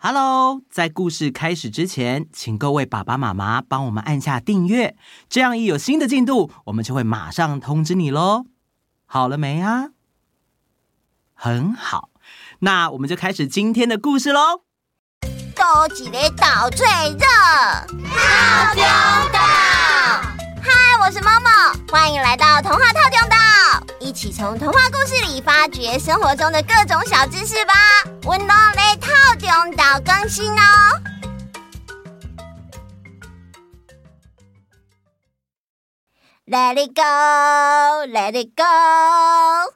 Hello，在故事开始之前，请各位爸爸妈妈帮我们按下订阅，这样一有新的进度，我们就会马上通知你喽。好了没啊？很好，那我们就开始今天的故事喽。多几个岛最热，套中岛。嗨，我是 Momo，欢迎来到童话套中岛。一起从童话故事里发掘生活中的各种小知识吧！温柔的套中岛更新哦。Let it go, let it go,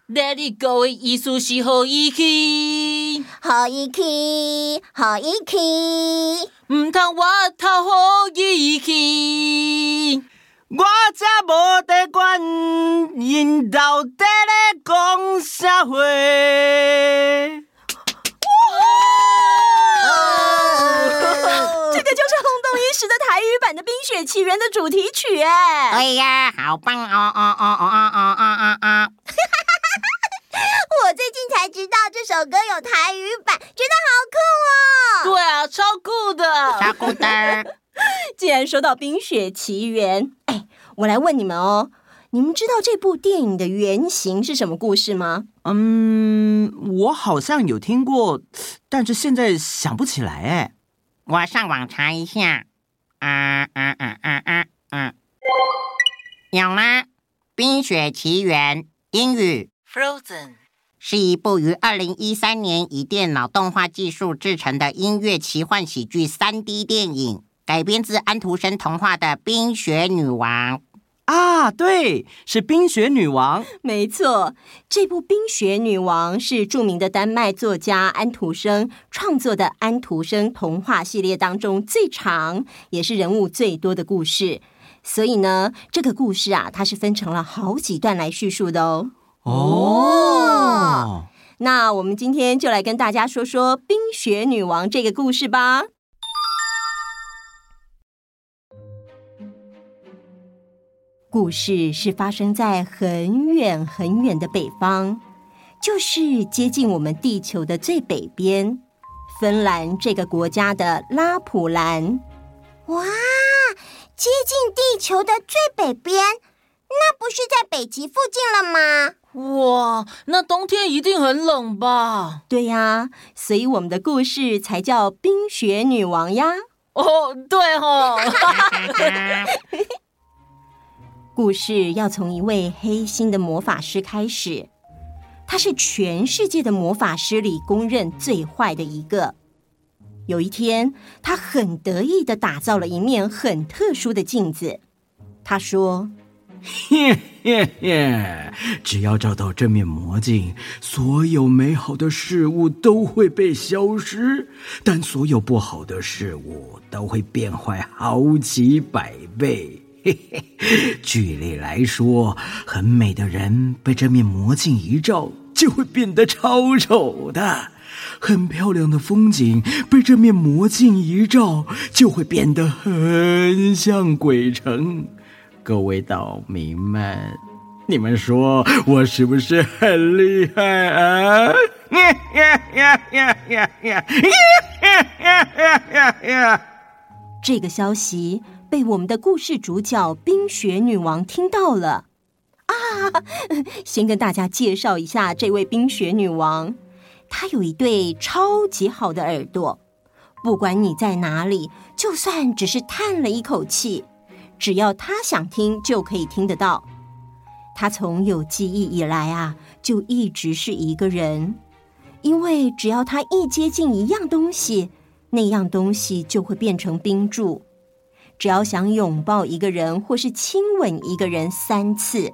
let it go 的意思是好意气，好意气，好意气，唔通我讨好意气。我才无得管，因到底咧讲啥话？这个就是轰动一时的台语版的《冰雪奇缘》的主题曲，哎，哎呀，好棒哦哦哦哦哦哦哦哦！我最近才知道这首歌有台语版，觉得好酷哦！对啊，超酷的，超酷的。既然说到《冰雪奇缘》，哎，我来问你们哦，你们知道这部电影的原型是什么故事吗？嗯，我好像有听过，但是现在想不起来。哎，我上网查一下。啊啊啊啊啊啊！有啦，《冰雪奇缘》英语 Frozen 是一部于二零一三年以电脑动画技术制成的音乐奇幻喜剧三 D 电影。改编自安徒生童话的《冰雪女王》啊，对，是《冰雪女王》。没错，这部《冰雪女王》是著名的丹麦作家安徒生创作的安徒生童话系列当中最长，也是人物最多的故事。所以呢，这个故事啊，它是分成了好几段来叙述的哦。哦，那我们今天就来跟大家说说《冰雪女王》这个故事吧。故事是发生在很远很远的北方，就是接近我们地球的最北边，芬兰这个国家的拉普兰。哇，接近地球的最北边，那不是在北极附近了吗？哇，那冬天一定很冷吧？对呀，所以我们的故事才叫冰雪女王呀。哦，对哦。故事要从一位黑心的魔法师开始，他是全世界的魔法师里公认最坏的一个。有一天，他很得意的打造了一面很特殊的镜子。他说：“嘿嘿嘿，只要找到这面魔镜，所有美好的事物都会被消失，但所有不好的事物都会变坏好几百倍。”嘿嘿，举例来说，很美的人被这面魔镜一照，就会变得超丑的；很漂亮的风景被这面魔镜一照，就会变得很像鬼城。各位岛民们，你们说我是不是很厉害啊？呀呀呀呀呀呀呀呀呀！这个消息。被我们的故事主角冰雪女王听到了啊！先跟大家介绍一下这位冰雪女王，她有一对超级好的耳朵，不管你在哪里，就算只是叹了一口气，只要她想听就可以听得到。她从有记忆以来啊，就一直是一个人，因为只要她一接近一样东西，那样东西就会变成冰柱。只要想拥抱一个人或是亲吻一个人三次，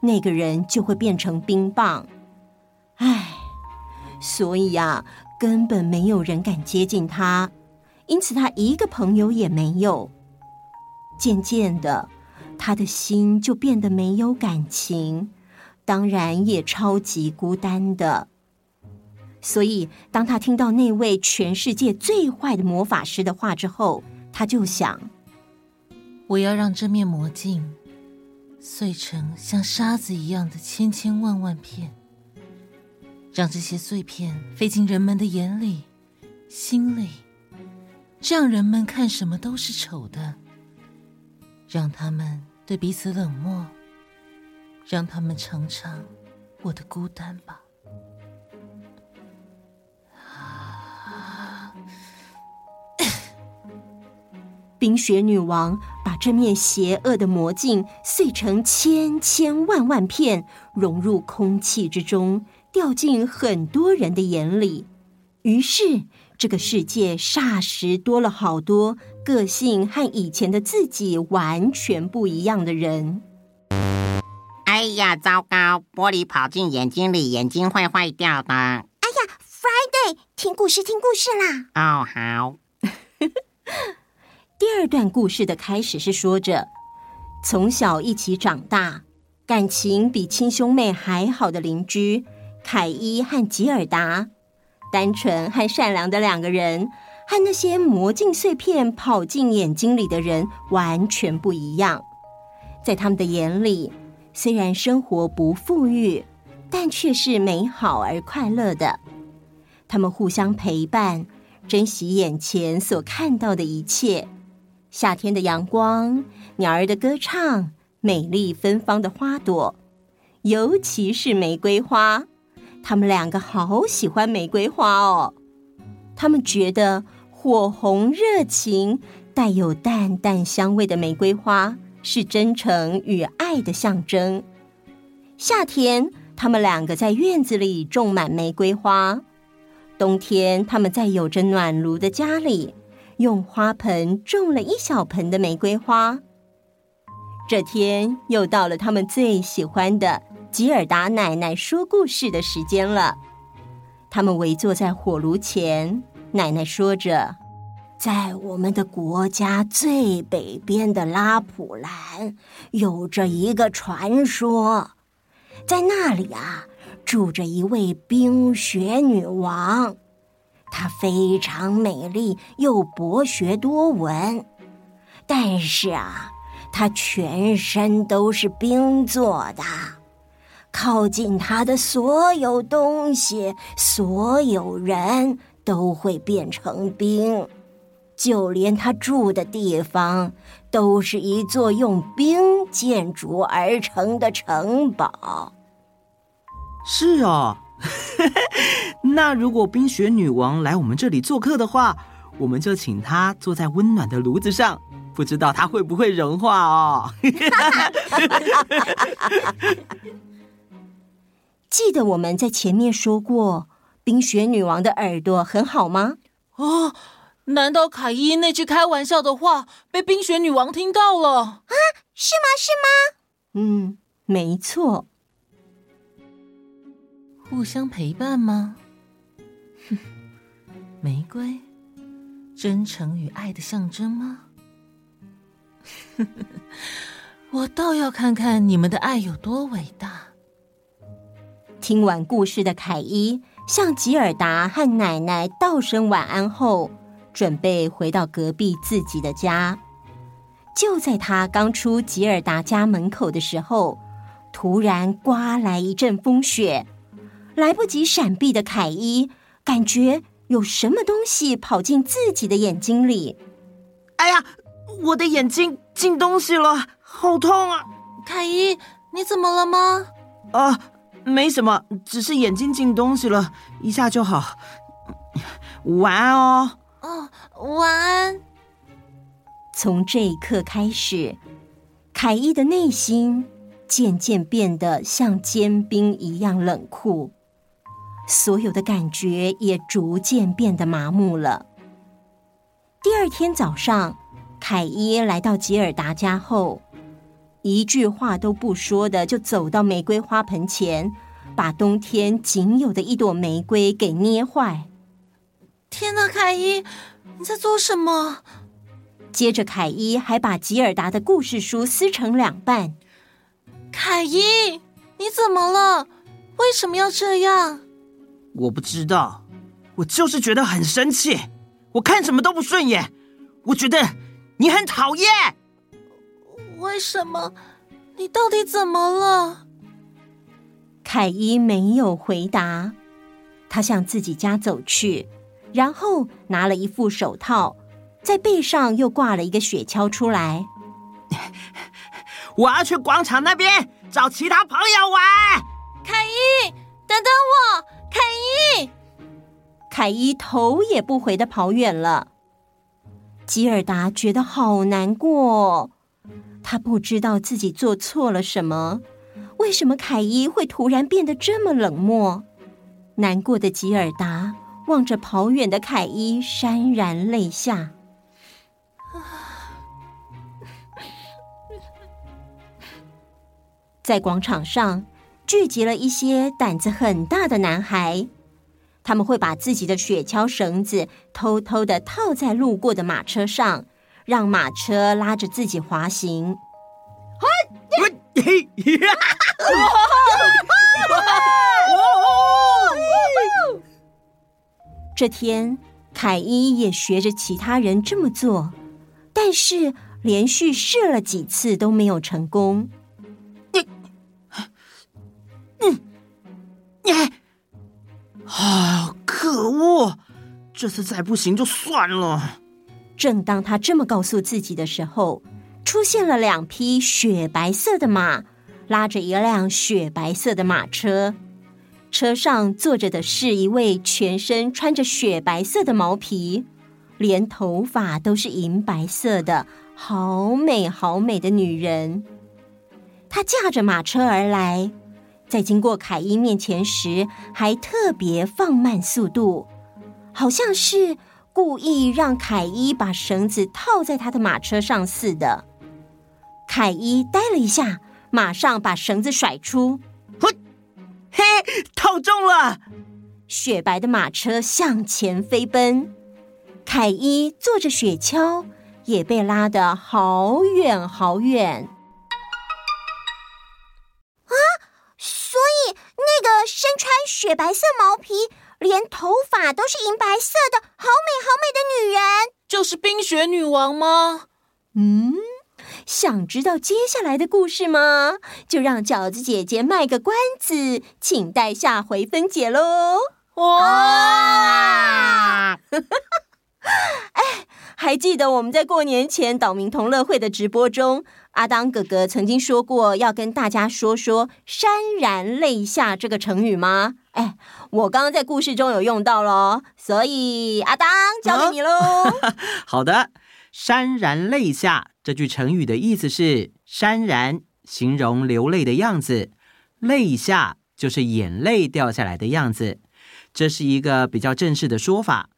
那个人就会变成冰棒。唉，所以呀，根本没有人敢接近他，因此他一个朋友也没有。渐渐的，他的心就变得没有感情，当然也超级孤单的。所以，当他听到那位全世界最坏的魔法师的话之后，他就想。我要让这面魔镜碎成像沙子一样的千千万万片，让这些碎片飞进人们的眼里、心里、这样人们看什么都是丑的。让他们对彼此冷漠，让他们尝尝我的孤单吧。冰雪女王把这面邪恶的魔镜碎成千千万万片，融入空气之中，掉进很多人的眼里。于是，这个世界霎时多了好多个性和以前的自己完全不一样的人。哎呀，糟糕！玻璃跑进眼睛里，眼睛会坏掉的。哎呀，Friday，听故事，听故事啦！哦，好。第二段故事的开始是说着，从小一起长大，感情比亲兄妹还好的邻居凯伊和吉尔达，单纯和善良的两个人，和那些魔镜碎片跑进眼睛里的人完全不一样。在他们的眼里，虽然生活不富裕，但却是美好而快乐的。他们互相陪伴，珍惜眼前所看到的一切。夏天的阳光，鸟儿的歌唱，美丽芬芳的花朵，尤其是玫瑰花。他们两个好喜欢玫瑰花哦。他们觉得火红热情、带有淡淡香味的玫瑰花是真诚与爱的象征。夏天，他们两个在院子里种满玫瑰花；冬天，他们在有着暖炉的家里。用花盆种了一小盆的玫瑰花。这天又到了他们最喜欢的吉尔达奶奶说故事的时间了。他们围坐在火炉前，奶奶说着：“在我们的国家最北边的拉普兰，有着一个传说，在那里啊，住着一位冰雪女王。”她非常美丽又博学多闻，但是啊，她全身都是冰做的，靠近她的所有东西、所有人都会变成冰，就连她住的地方都是一座用冰建筑而成的城堡。是啊。那如果冰雪女王来我们这里做客的话，我们就请她坐在温暖的炉子上，不知道她会不会融化哦。记得我们在前面说过，冰雪女王的耳朵很好吗？哦，难道凯伊那句开玩笑的话被冰雪女王听到了？啊，是吗？是吗？嗯，没错。互相陪伴吗？哼，玫瑰，真诚与爱的象征吗？我倒要看看你们的爱有多伟大。听完故事的凯伊向吉尔达和奶奶道声晚安后，准备回到隔壁自己的家。就在他刚出吉尔达家门口的时候，突然刮来一阵风雪。来不及闪避的凯伊，感觉有什么东西跑进自己的眼睛里。哎呀，我的眼睛进东西了，好痛啊！凯伊，你怎么了吗？啊，没什么，只是眼睛进东西了，一下就好。晚安哦。哦，晚安。从这一刻开始，凯伊的内心渐渐变得像坚冰一样冷酷。所有的感觉也逐渐变得麻木了。第二天早上，凯伊来到吉尔达家后，一句话都不说的就走到玫瑰花盆前，把冬天仅有的一朵玫瑰给捏坏。天哪，凯伊，你在做什么？接着，凯伊还把吉尔达的故事书撕成两半。凯伊，你怎么了？为什么要这样？我不知道，我就是觉得很生气。我看什么都不顺眼，我觉得你很讨厌。为什么？你到底怎么了？凯伊没有回答，他向自己家走去，然后拿了一副手套，在背上又挂了一个雪橇出来。我要去广场那边找其他朋友玩。凯伊，等等我。凯伊头也不回的跑远了。吉尔达觉得好难过，他不知道自己做错了什么，为什么凯伊会突然变得这么冷漠？难过的吉尔达望着跑远的凯伊，潸然泪下。在广场上聚集了一些胆子很大的男孩，他们会把自己的雪橇绳子偷偷的套在路过的马车上，让马车拉着自己滑行。这天，凯伊也学着其他人这么做，但是连续试了几次都没有成功。你，你，你啊！可恶！这次再不行就算了。正当他这么告诉自己的时候，出现了两匹雪白色的马，拉着一辆雪白色的马车。车上坐着的是一位全身穿着雪白色的毛皮，连头发都是银白色的，好美好美的女人。她驾着马车而来。在经过凯伊面前时，还特别放慢速度，好像是故意让凯伊把绳子套在他的马车上似的。凯伊呆了一下，马上把绳子甩出，嘿，套中了！雪白的马车向前飞奔，凯伊坐着雪橇，也被拉得好远好远。雪白色毛皮，连头发都是银白色的，好美好美的女人，就是冰雪女王吗？嗯，想知道接下来的故事吗？就让饺子姐姐卖个关子，请待下回分解喽。哇！哎，还记得我们在过年前岛民同乐会的直播中，阿当哥哥曾经说过要跟大家说说“潸然泪下”这个成语吗？哎，我刚刚在故事中有用到喽，所以阿当交给你喽。哦、好的，“潸然泪下”这句成语的意思是“潸然”形容流泪的样子，“泪下”就是眼泪掉下来的样子，这是一个比较正式的说法。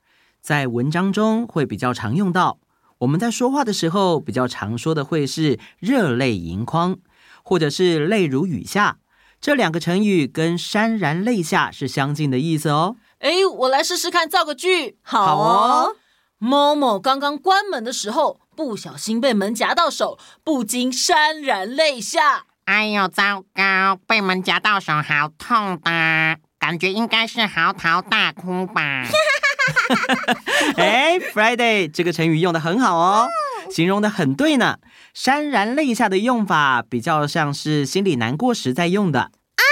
在文章中会比较常用到，我们在说话的时候比较常说的会是热泪盈眶，或者是泪如雨下。这两个成语跟潸然泪下是相近的意思哦。哎，我来试试看造个句。好哦。某某刚刚关门的时候，不小心被门夹到手，不禁潸然泪下。哎呦，糟糕！被门夹到手，好痛的，感觉应该是嚎啕大哭吧。哎，Friday，这个成语用的很好哦，形容的很对呢。潸然泪下的用法比较像是心里难过时在用的。啊，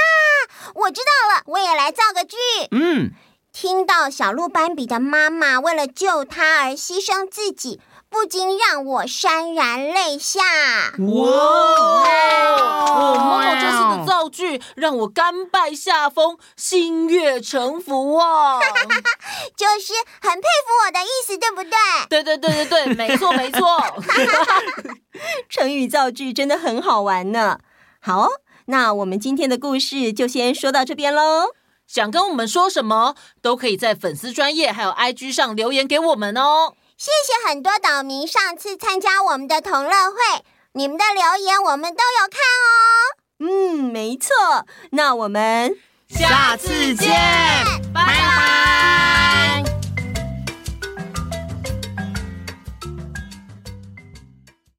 我知道了，我也来造个句。嗯，听到小鹿斑比的妈妈为了救他而牺牲自己。不禁让我潸然泪下。哇！哦，妈妈这次的造句让我甘拜下风，心悦诚服啊！就是很佩服我的意思，对不对？对对对对对，没错没错。成语造句真的很好玩呢。好，那我们今天的故事就先说到这边喽。想跟我们说什么，都可以在粉丝专业还有 IG 上留言给我们哦。谢谢很多岛民上次参加我们的同乐会，你们的留言我们都有看哦。嗯，没错，那我们下次见，拜拜。